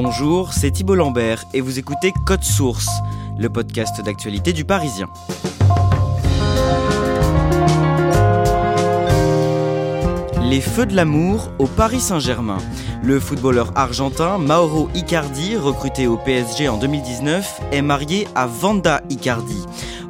Bonjour, c'est Thibault Lambert et vous écoutez Code Source, le podcast d'actualité du Parisien. Les feux de l'amour au Paris Saint-Germain. Le footballeur argentin Mauro Icardi, recruté au PSG en 2019, est marié à Vanda Icardi.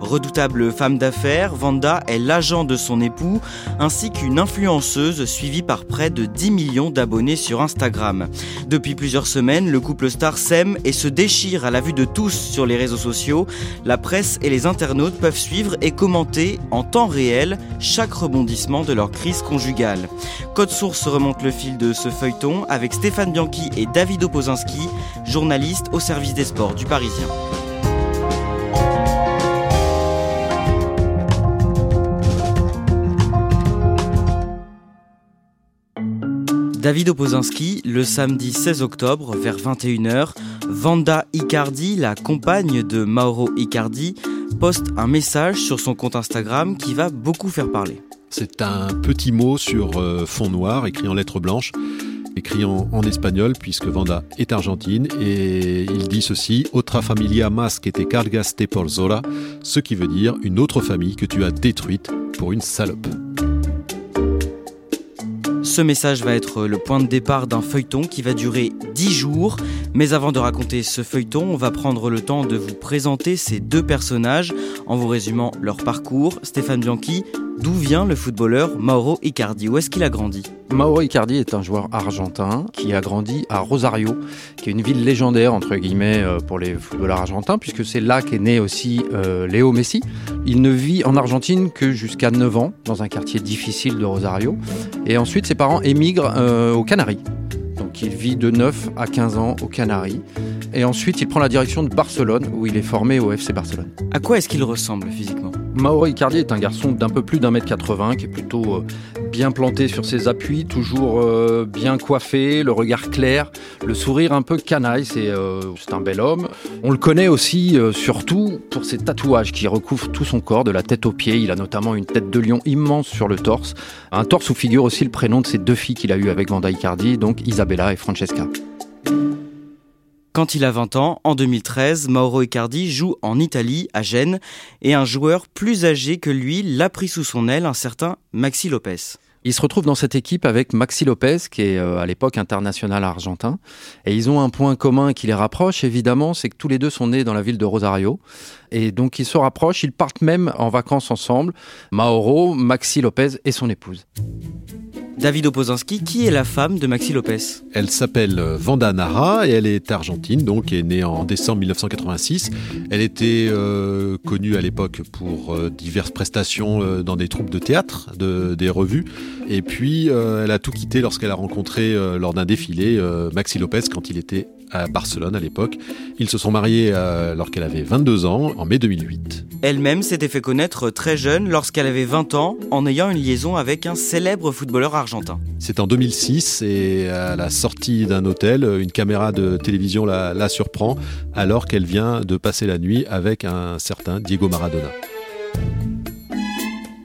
Redoutable femme d'affaires, Vanda est l'agent de son époux, ainsi qu'une influenceuse suivie par près de 10 millions d'abonnés sur Instagram. Depuis plusieurs semaines, le couple star s'aime et se déchire à la vue de tous sur les réseaux sociaux. La presse et les internautes peuvent suivre et commenter en temps réel chaque rebondissement de leur crise conjugale. Code Source remonte le fil de ce feuilleton avec Stéphane Bianchi et David Opozinski, journalistes au service des sports du Parisien. David Opozinski, le samedi 16 octobre vers 21h, Vanda Icardi, la compagne de Mauro Icardi, poste un message sur son compte Instagram qui va beaucoup faire parler. C'est un petit mot sur euh, fond noir, écrit en lettres blanches, écrit en, espagnol, puisque Vanda est argentine, et il dit ceci Otra familia más que te cargaste por Zola, ce qui veut dire une autre famille que tu as détruite pour une salope. Ce message va être le point de départ d'un feuilleton qui va durer 10 jours. Mais avant de raconter ce feuilleton, on va prendre le temps de vous présenter ces deux personnages en vous résumant leur parcours. Stéphane Bianchi, d'où vient le footballeur Mauro Icardi? Où est-ce qu'il a grandi? Mauro Icardi est un joueur argentin qui a grandi à Rosario, qui est une ville légendaire entre guillemets pour les footballeurs argentins, puisque c'est là qu'est né aussi euh, Léo Messi. Il ne vit en Argentine que jusqu'à 9 ans, dans un quartier difficile de Rosario, et ensuite ses parents émigrent euh, aux Canaries. Il vit de 9 à 15 ans aux Canaries. Et ensuite, il prend la direction de Barcelone, où il est formé au FC Barcelone. À quoi est-ce qu'il ressemble physiquement? Mauro Icardi est un garçon d'un peu plus d'un mètre 80, qui est plutôt euh, bien planté sur ses appuis, toujours euh, bien coiffé, le regard clair, le sourire un peu canaille, c'est euh, un bel homme. On le connaît aussi euh, surtout pour ses tatouages qui recouvrent tout son corps, de la tête aux pieds. Il a notamment une tête de lion immense sur le torse, un torse où figure aussi le prénom de ses deux filles qu'il a eues avec Vanda Icardi, donc Isabella et Francesca. Quand il a 20 ans, en 2013, Mauro Icardi joue en Italie, à Gênes, et un joueur plus âgé que lui l'a pris sous son aile, un certain Maxi Lopez. Il se retrouve dans cette équipe avec Maxi Lopez, qui est à l'époque international argentin. Et ils ont un point commun qui les rapproche, évidemment, c'est que tous les deux sont nés dans la ville de Rosario. Et donc ils se rapprochent, ils partent même en vacances ensemble. Mauro, Maxi Lopez et son épouse. David Opozinski, qui est la femme de Maxi Lopez Elle s'appelle Vanda Nara et elle est argentine, donc est née en décembre 1986. Elle était euh, connue à l'époque pour euh, diverses prestations euh, dans des troupes de théâtre, de, des revues. Et puis euh, elle a tout quitté lorsqu'elle a rencontré euh, lors d'un défilé Maxi Lopez quand il était à Barcelone à l'époque. Ils se sont mariés alors qu'elle avait 22 ans, en mai 2008. Elle-même s'était fait connaître très jeune lorsqu'elle avait 20 ans en ayant une liaison avec un célèbre footballeur argentin. C'est en 2006 et à la sortie d'un hôtel, une caméra de télévision la, la surprend alors qu'elle vient de passer la nuit avec un certain Diego Maradona.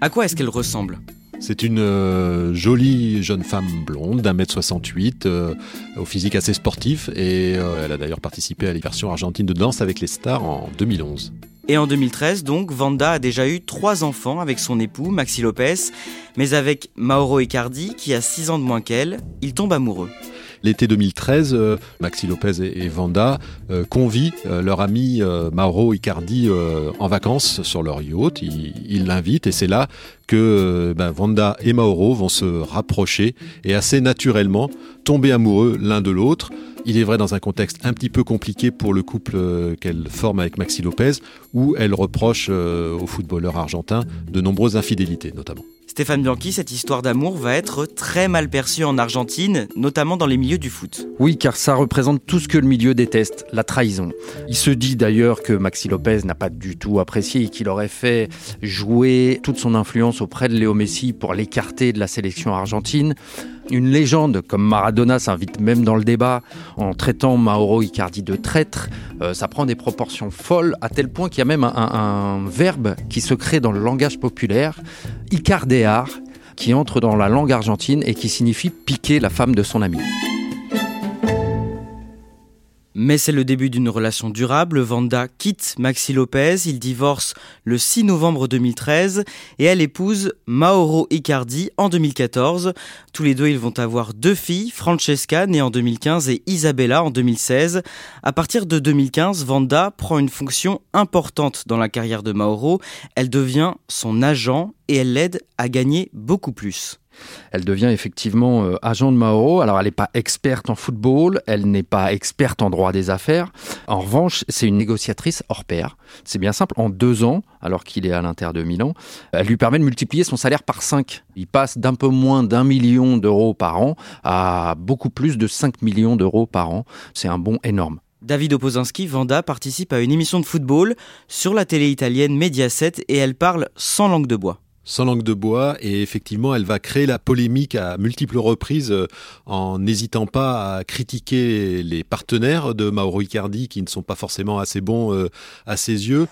À quoi est-ce qu'elle ressemble? C'est une euh, jolie jeune femme blonde d'un mètre 68, euh, au physique assez sportif, et euh, elle a d'ailleurs participé à les versions argentines de danse avec les stars en 2011. Et en 2013, donc, Vanda a déjà eu trois enfants avec son époux, Maxi Lopez, mais avec Mauro Icardi, qui a 6 ans de moins qu'elle, il tombe amoureux. L'été 2013, euh, Maxi Lopez et, Vanda euh, convient euh, leur ami Mauro Icardi en vacances sur leur yacht. Ils l'invitent et c'est là que ben, Vanda et Mauro vont se rapprocher et assez naturellement tomber amoureux l'un de l'autre. Il est vrai dans un contexte un petit peu compliqué pour le couple qu'elle forme avec Maxi Lopez, où elle reproche au footballeur argentin de nombreuses infidélités notamment. Stéphane Bianchi, cette histoire d'amour va être très mal perçue en Argentine, notamment dans les milieux du foot. Oui, car ça représente tout ce que le milieu déteste, la trahison. Il se dit d'ailleurs que Maxi Lopez n'a pas du tout apprécié et qu'il aurait fait jouer toute son influence auprès de Léo Messi pour l'écarter de la sélection argentine. Une légende comme Maradona s'invite même dans le débat en traitant Mauro Icardi de traître. Euh, ça prend des proportions folles à tel point qu'il y a même un, verbe qui se crée dans le langage populaire, Icardear, qui entre dans la langue argentine et qui signifie piquer la femme de son ami. Mais c'est le début d'une relation durable. Vanda quitte Maxi Lopez, il divorce le 6 novembre 2013 et elle épouse Mauro Icardi en 2014. Tous les deux, ils vont avoir deux filles, Francesca, née en 2015, et Isabella en 2016. À partir de 2015, Vanda prend une fonction importante dans la carrière de Mauro. Elle devient son agent et elle l'aide à gagner beaucoup plus. Elle devient effectivement euh, agent de Mauro. Alors, elle n'est pas experte en football, elle n'est pas experte en droit des affaires. En revanche, c'est une négociatrice hors pair. C'est bien simple. En deux ans, alors qu'il est à l'Inter de Milan, elle lui permet de multiplier son salaire par cinq. Il passe d'un peu moins d'un million d'euros par an à beaucoup plus de 5 millions d'euros par an. C'est un bond énorme. David Opozinski, Vanda participe à une émission de football sur la télé italienne Mediaset et elle parle sans langue de bois sans langue de bois et effectivement elle va créer la polémique à multiples reprises euh, en n'hésitant pas à critiquer les partenaires de Mauro Icardi qui ne sont pas forcément assez bons euh, à ses yeux.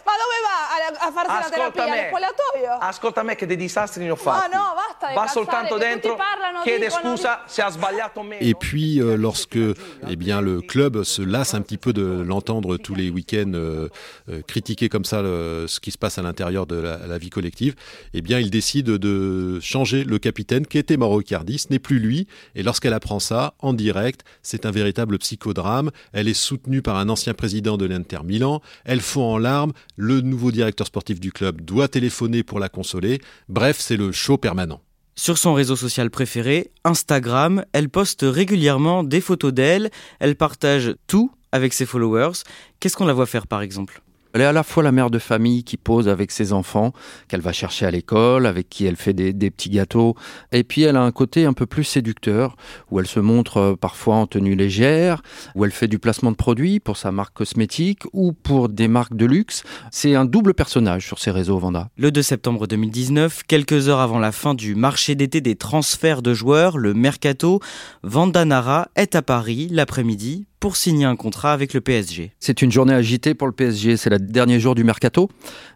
A farsi Ascolta la terapia me. spogliatoio? Ascolta me che dei disastri ne ho fatti. No, basta, Va soltanto dentro, parlano, chiede dicono, scusa se ha sbagliato meno. Et puis euh, lorsque eh bien le club se lasse un petit peu de l'entendre tous les week-ends euh, euh, critiquer comme ça le, ce qui se passe à l'intérieur de la, la, vie collective, eh bien il décide de changer le capitaine qui était Mauro Icardi, ce n'est plus lui et lorsqu'elle apprend ça en direct, c'est un véritable psychodrame, elle est soutenue par un ancien président de l'Inter Milan, elle fond en larmes, le nouveau directeur sportif du club doit téléphoner pour la consoler. Bref, c'est le show permanent. Sur son réseau social préféré, Instagram, elle poste régulièrement des photos d'elle, elle partage tout avec ses followers. Qu'est-ce qu'on la voit faire par exemple? Elle est à la fois la mère de famille qui pose avec ses enfants, qu'elle va chercher à l'école, avec qui elle fait des, petits gâteaux. Et puis elle a un côté un peu plus séducteur, où elle se montre euh, parfois en tenue légère, où elle fait du placement de produits pour sa marque cosmétique ou pour des marques de luxe. C'est un double personnage sur ses réseaux Vanda. Le 2 septembre 2019, quelques heures avant la fin du marché d'été des transferts de joueurs, le Mercato, Vanda Nara est à Paris l'après-midi pour signer un contrat avec le PSG. C'est une journée agitée pour le PSG, c'est le dernier jour du mercato.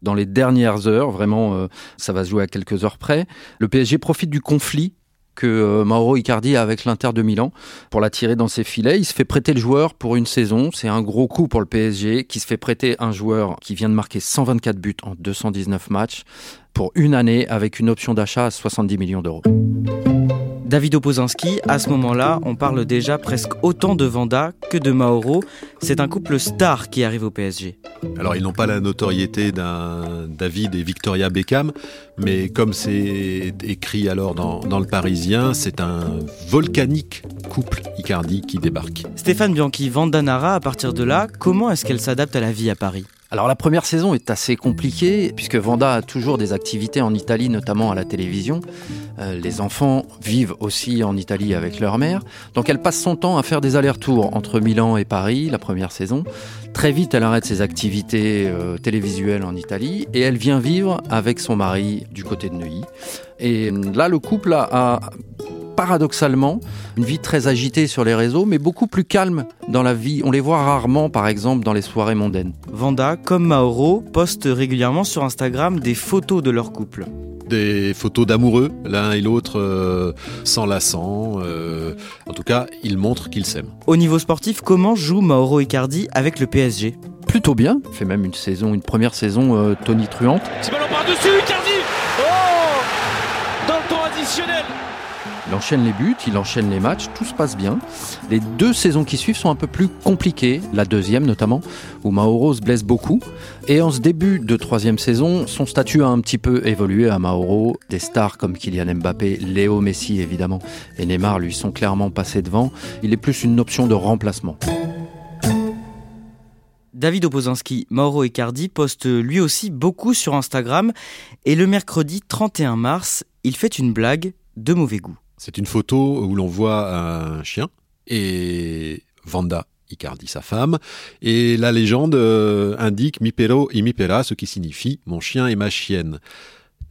Dans les dernières heures, vraiment, euh, ça va se jouer à quelques heures près. Le PSG profite du conflit que euh, Mauro Icardi a avec l'Inter de Milan pour l'attirer dans ses filets. Il se fait prêter le joueur pour une saison. C'est un gros coup pour le PSG qui se fait prêter un joueur qui vient de marquer 124 buts en 219 matchs pour une année avec une option d'achat à 70 millions d'euros. David Opozinski, à ce moment-là, on parle déjà presque autant de Vanda que de Mauro. C'est un couple star qui arrive au PSG. Alors, ils n'ont pas la notoriété d'un David et Victoria Beckham, mais comme c'est écrit alors dans, dans le Parisien, c'est un volcanique couple Icardi qui débarque. Stéphane Bianchi, Vanda Nara, à partir de là, comment est-ce qu'elle s'adapte à la vie à Paris? Alors la première saison est assez compliquée puisque Vanda a toujours des activités en Italie, notamment à la télévision. Euh, les enfants vivent aussi en Italie avec leur mère. Donc elle passe son temps à faire des allers-retours entre Milan et Paris la première saison. Très vite, elle arrête ses activités euh, télévisuelles en Italie et elle vient vivre avec son mari du côté de Neuilly. Et là, le couple a paradoxalement une vie très agitée sur les réseaux, mais beaucoup plus calme dans la vie. On les voit rarement, par exemple, dans les soirées mondaines. Vanda, comme Mauro, poste régulièrement sur Instagram des photos de leur couple des photos d'amoureux, l'un et l'autre euh, s'enlaçant. Euh, en tout cas, ils montrent qu'ils s'aiment. Au niveau sportif, comment joue Mauro Icardi avec le PSG plutôt bien. Il fait même une saison, une première saison euh, Tony Truante. C'est ballon par-dessus, Icardi Oh Dans le temps additionnel il enchaîne les buts, il enchaîne les matchs, tout se passe bien. Les deux saisons qui suivent sont un peu plus compliquées, la deuxième notamment, où Mauro se blesse beaucoup. Et en ce début de troisième saison, son statut a un petit peu évolué à Mauro. Des stars comme Kylian Mbappé, Léo Messi évidemment, et Neymar lui sont clairement passés devant. Il est plus une option de remplacement. David Opozinski, Mauro Icardi poste lui aussi beaucoup sur Instagram et le mercredi 31 mars, il fait une blague de mauvais goût. C'est une photo où l'on voit un chien et Vanda Icardi, sa femme. Et la légende euh, indique mi pero y mi pera, ce qui signifie mon chien et ma chienne.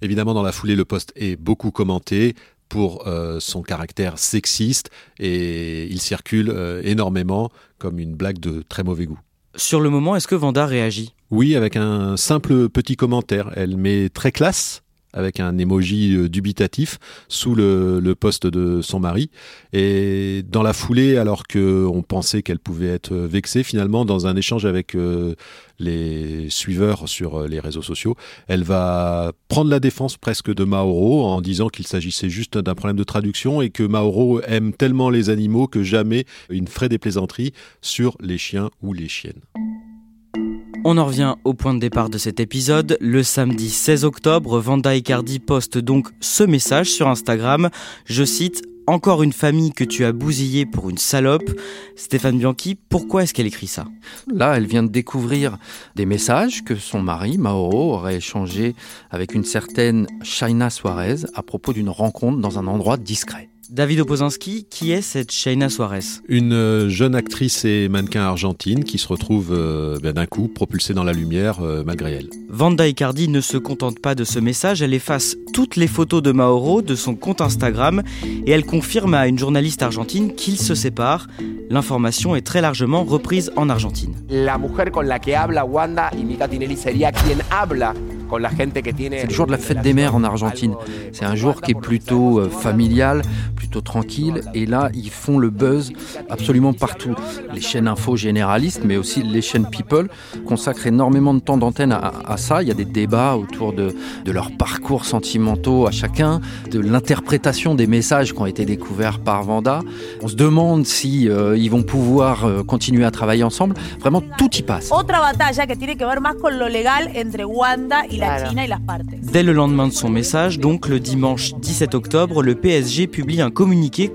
Évidemment, dans la foulée, le poste est beaucoup commenté pour euh, son caractère sexiste et il circule euh, énormément comme une blague de très mauvais goût. Sur le moment, est-ce que Vanda réagit? Oui, avec un simple petit commentaire. Elle met très classe avec un emoji euh, dubitatif sous le, poste de son mari. Et dans la foulée, alors qu'on pensait qu'elle pouvait être vexée, finalement, dans un échange avec euh, les suiveurs sur euh, les réseaux sociaux, elle va prendre la défense presque de Mauro en disant qu'il s'agissait juste d'un problème de traduction et que Mauro aime tellement les animaux que jamais il ne ferait des plaisanteries sur les chiens ou les chiennes. On en revient au point de départ de cet épisode. Le samedi 16 octobre, Vanda Icardi poste donc ce message sur Instagram. Je cite encore une famille que tu as bousillée pour une salope. Stéphane Bianchi, pourquoi est-ce qu'elle écrit ça? Là, elle vient de découvrir des messages que son mari, Mauro, aurait échangés avec une certaine Shaina Suarez à propos d'une rencontre dans un endroit discret. David Opozinski, qui est cette Shaina Suarez? Une euh, jeune actrice et mannequin argentine qui se retrouve euh, ben, d'un coup propulsée dans la lumière euh, malgré elle. Vanda Icardi ne se contente pas de ce message, elle efface toutes les photos de Mauro de son compte Instagram et elle confirme à une journaliste argentine qu'ils se séparent. L'information est très largement reprise en Argentine. La mujer con la que habla Wanda Mika Tinelli sería quien habla c'est le jour de la fête des mères en Argentine. C'est un jour qui est plutôt familial, plutôt tranquille. Et là, ils font le buzz absolument partout. Les chaînes info généralistes, mais aussi les chaînes people, consacrent énormément de temps d'antenne à, ça. Il y a des débats autour de, de leurs parcours sentimentaux à chacun, de l'interprétation des messages qui ont été découverts par Vanda. On se demande si euh, ils vont pouvoir euh, continuer à travailler ensemble. Vraiment, tout y passe. Autre batalla que tiene que ver más con lo legal entre Wanda y Dès le lendemain de son message, donc le dimanche 17 octobre, le PSG publie un communiqué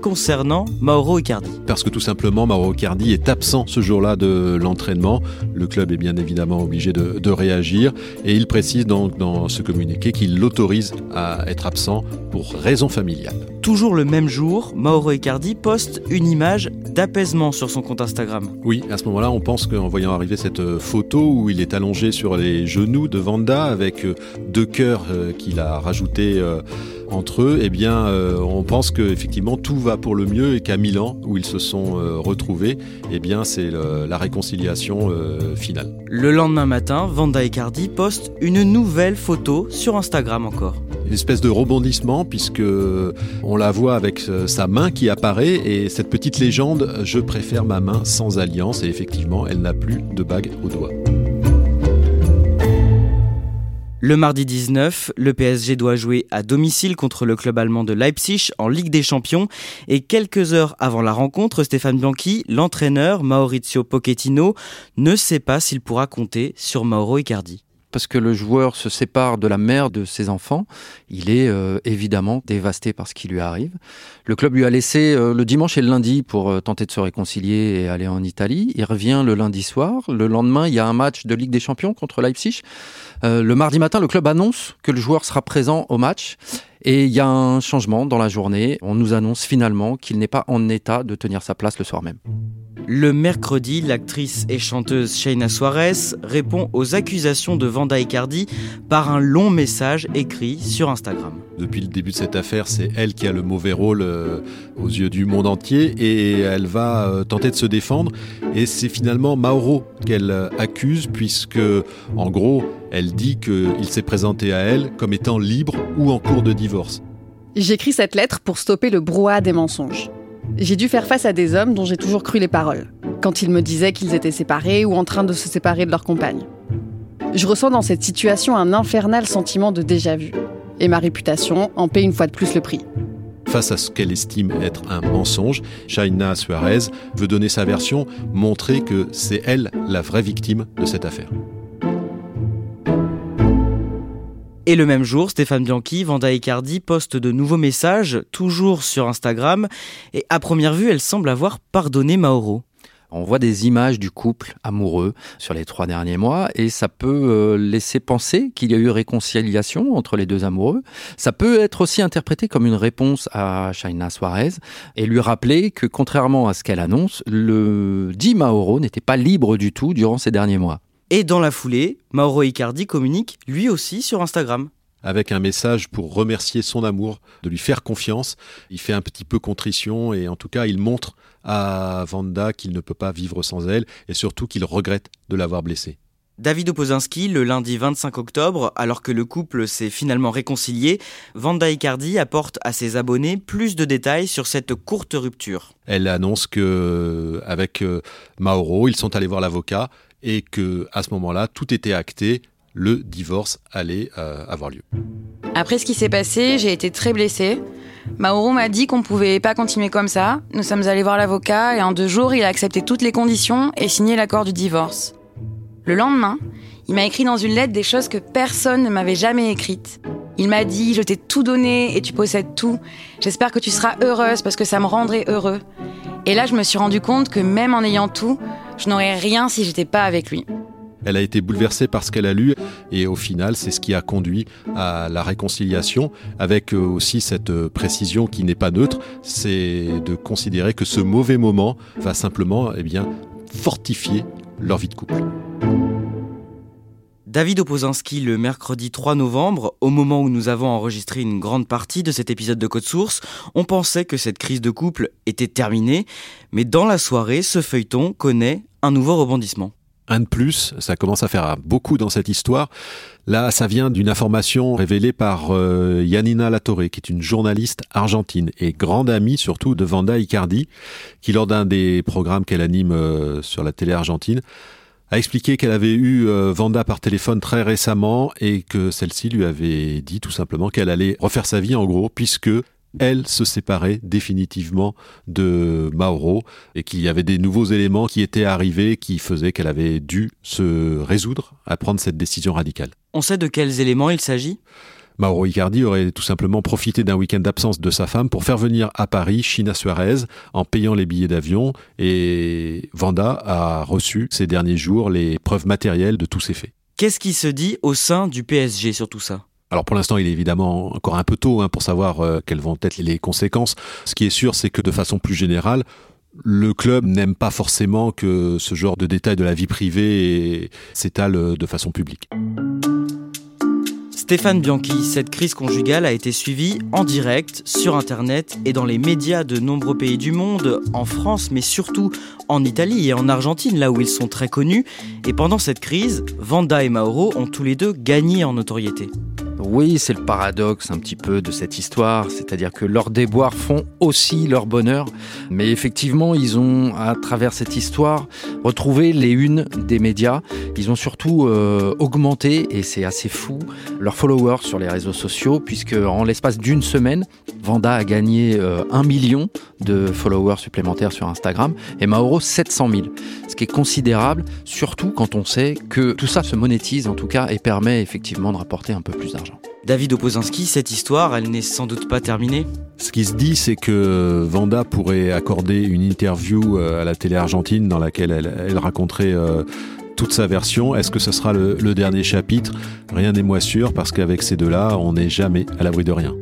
concernant Mauro Icardi. Parce que tout simplement, Mauro Icardi est absent ce jour-là de l'entraînement. Le club est bien évidemment obligé de, de réagir et il précise donc dans ce communiqué qu'il l'autorise à être absent pour raison familiale. Toujours le même jour, Mauro Icardi poste une image d'apaisement sur son compte Instagram. Oui, à ce moment-là, on pense qu'en voyant arriver cette euh, photo où il est allongé sur les genoux de Vanda avec euh, deux cœurs euh, qu'il a rajoutés entre eux, eh bien, on pense qu'effectivement tout va pour le mieux et qu'à Milan, où ils se sont retrouvés, eh bien, c'est la réconciliation finale. Le lendemain matin, Vanda Icardi poste une nouvelle photo sur Instagram encore une espèce de rebondissement puisque on la voit avec euh, sa main qui apparaît et cette petite légende je préfère ma main sans alliance et effectivement elle n'a plus de bague au doigt. Le mardi 19, le PSG doit jouer à domicile contre le club allemand de Leipzig en Ligue des Champions. Et quelques heures avant la rencontre, Stéphane Bianchi, l'entraîneur Maurizio Pochettino, ne sait pas s'il pourra compter sur Mauro Icardi parce que le joueur se sépare de la mère de ses enfants, il est euh, évidemment dévasté par ce qui lui arrive. Le club lui a laissé euh, le dimanche et le lundi pour euh, tenter de se réconcilier et aller en Italie. Il revient le lundi soir. Le lendemain, il y a un match de Ligue des Champions contre Leipzig. le mardi matin, le club annonce que le joueur sera présent au match. Et il y a un changement dans la journée. On nous annonce finalement qu'il n'est pas en état de tenir sa place le soir même. Le mercredi, l'actrice et chanteuse Shayna Suarez répond aux accusations de Vanda Icardi par un long message écrit sur Instagram. Depuis le début de cette affaire, c'est elle qui a le mauvais rôle euh, aux yeux du monde entier et elle va euh, tenter de se défendre. Et c'est finalement Mauro qu'elle euh, accuse puisque, en gros, elle dit qu'il s'est présenté à elle comme étant libre ou en cours de divorce. J'écris cette lettre pour stopper le brouhaha des mensonges. J'ai dû faire face à des hommes dont j'ai toujours cru les paroles. quand ils me disaient qu'ils étaient séparés ou en train de se séparer de leur compagne. Je ressens dans cette situation un infernal sentiment de déjà-vu. Et ma réputation en paie une fois de plus le prix. Face à ce qu'elle estime être un mensonge, Shaina Suarez veut donner sa version, montrer que c'est elle la vraie victime de cette affaire. Et le même jour, Stéphane Bianchi, Vanda Icardi poste de nouveaux messages, toujours sur Instagram, et à première vue, elle semble avoir pardonné Mauro. On voit des images du couple amoureux sur les trois derniers mois et ça peut euh, laisser penser qu'il y a eu réconciliation entre les deux amoureux. Ça peut être aussi interprété comme une réponse à Shaina Suarez et lui rappeler que contrairement à ce qu'elle annonce, le dit Mauro n'était pas libre du tout durant ces derniers mois. Et dans la foulée, Mauro Icardi communique lui aussi sur Instagram avec un message pour remercier son amour, de lui faire confiance. Il fait un petit peu contrition et en tout cas il montre à Vanda qu'il ne peut pas vivre sans elle et surtout qu'il regrette de l'avoir blessée. David Opozinski, le lundi 25 octobre, alors que le couple s'est finalement réconcilié, Vanda Icardi apporte à ses abonnés plus de détails sur cette courte rupture. Elle annonce que avec euh, Mauro, ils sont allés voir l'avocat et que à ce moment-là, tout était acté, le divorce allait euh, avoir lieu. Après ce qui s'est passé, j'ai été très blessée. Mauro m'a dit qu'on pouvait pas continuer comme ça. Nous sommes allés voir l'avocat et en deux jours, il a accepté toutes les conditions et signé l'accord du divorce. Le lendemain, il m'a écrit dans une lettre des choses que personne ne m'avait jamais écrites. Il m'a dit Je t'ai tout donné et tu possèdes tout. J'espère que tu seras heureuse parce que ça me rendrait heureux. Et là, je me suis rendu compte que même en ayant tout, je n'aurais rien si j'étais pas avec lui. Elle a été bouleversée par ce qu'elle a lu et au final, c'est ce qui a conduit à la réconciliation avec euh, aussi cette euh, précision qui n'est pas neutre, c'est de considérer que ce mauvais moment va simplement eh bien, fortifier leur vie de couple. David Opozinski, le mercredi 3 novembre, au moment où nous avons enregistré une grande partie de cet épisode de Code Source, on pensait que cette crise de couple était terminée, mais dans la soirée, ce feuilleton connaît un nouveau rebondissement un de plus. Ça commence à faire beaucoup dans cette histoire. Là, ça vient d'une information révélée par euh, Yanina Latorre, qui est une journaliste argentine et grande amie surtout de Vanda Icardi, qui lors d'un des programmes qu'elle anime euh, sur la télé argentine, a expliqué qu'elle avait eu euh, Vanda par téléphone très récemment et que celle-ci lui avait dit tout simplement qu'elle allait refaire sa vie en gros, puisque elle se séparait définitivement de Mauro et qu'il y avait des nouveaux éléments qui étaient arrivés qui faisaient qu'elle avait dû se résoudre à prendre cette décision radicale. On sait de quels éléments il s'agit? Mauro Icardi aurait tout simplement profité d'un week-end d'absence de sa femme pour faire venir à Paris China Suarez en payant les billets d'avion et Vanda a reçu ces derniers jours les preuves matérielles de tous ces faits. Qu'est-ce qui se dit au sein du PSG sur tout ça? Alors pour l'instant, il est évidemment encore un peu tôt hein, pour savoir euh, quelles vont être les conséquences. Ce qui est sûr, c'est que de façon plus générale, le club n'aime pas forcément que ce genre de détails de la vie privée s'étale de façon publique. Stéphane Bianchi, cette crise conjugale a été suivie en direct sur Internet et dans les médias de nombreux pays du monde, en France mais surtout en Italie et en Argentine, là où ils sont très connus. Et pendant cette crise, Vanda et Mauro ont tous les deux gagné en notoriété. Oui, c'est le paradoxe un petit peu de cette histoire, c'est-à-dire que leurs déboires font aussi leur bonheur, mais effectivement, ils ont, à travers cette histoire, retrouvé les unes des médias. Ils ont surtout euh, augmenté, et c'est assez fou, leurs followers sur les réseaux sociaux, puisque en l'espace d'une semaine, Vanda a gagné euh, un million de followers supplémentaires sur Instagram, et Mauro 700 000, ce qui est considérable, surtout quand on sait que tout ça se monétise en tout cas et permet effectivement de rapporter un peu plus d'argent. David Opozinski, cette histoire, elle n'est sans doute pas terminée Ce qui se dit, c'est que Vanda pourrait accorder une interview euh, à la télé argentine dans laquelle elle, raconterait euh, toute sa version. Est-ce que ce sera le, le dernier chapitre? Rien n'est moins sûr parce qu'avec ces deux-là, on n'est jamais à l'abri de rien.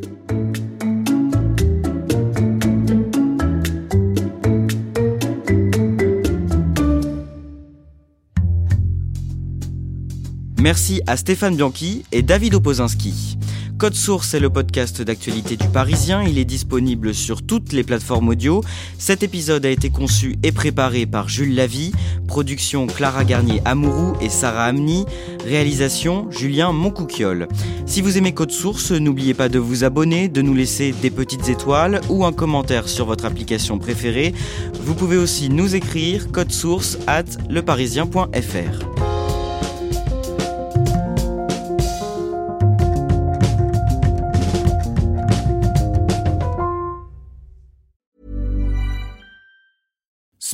Merci à Stéphane Bianchi et David Opozinski. Code Source est le podcast d'actualité du Parisien. Il est disponible sur toutes les plateformes audio. Cet épisode a été conçu et préparé par Jules Lavie. Production Clara Garnier-Amouroux et Sarah Amni. Réalisation Julien Moncouquiole. Si vous aimez Code Source, n'oubliez pas de vous abonner, de nous laisser des petites étoiles ou un commentaire sur votre application préférée. Vous pouvez aussi nous écrire code source at leparisien.fr.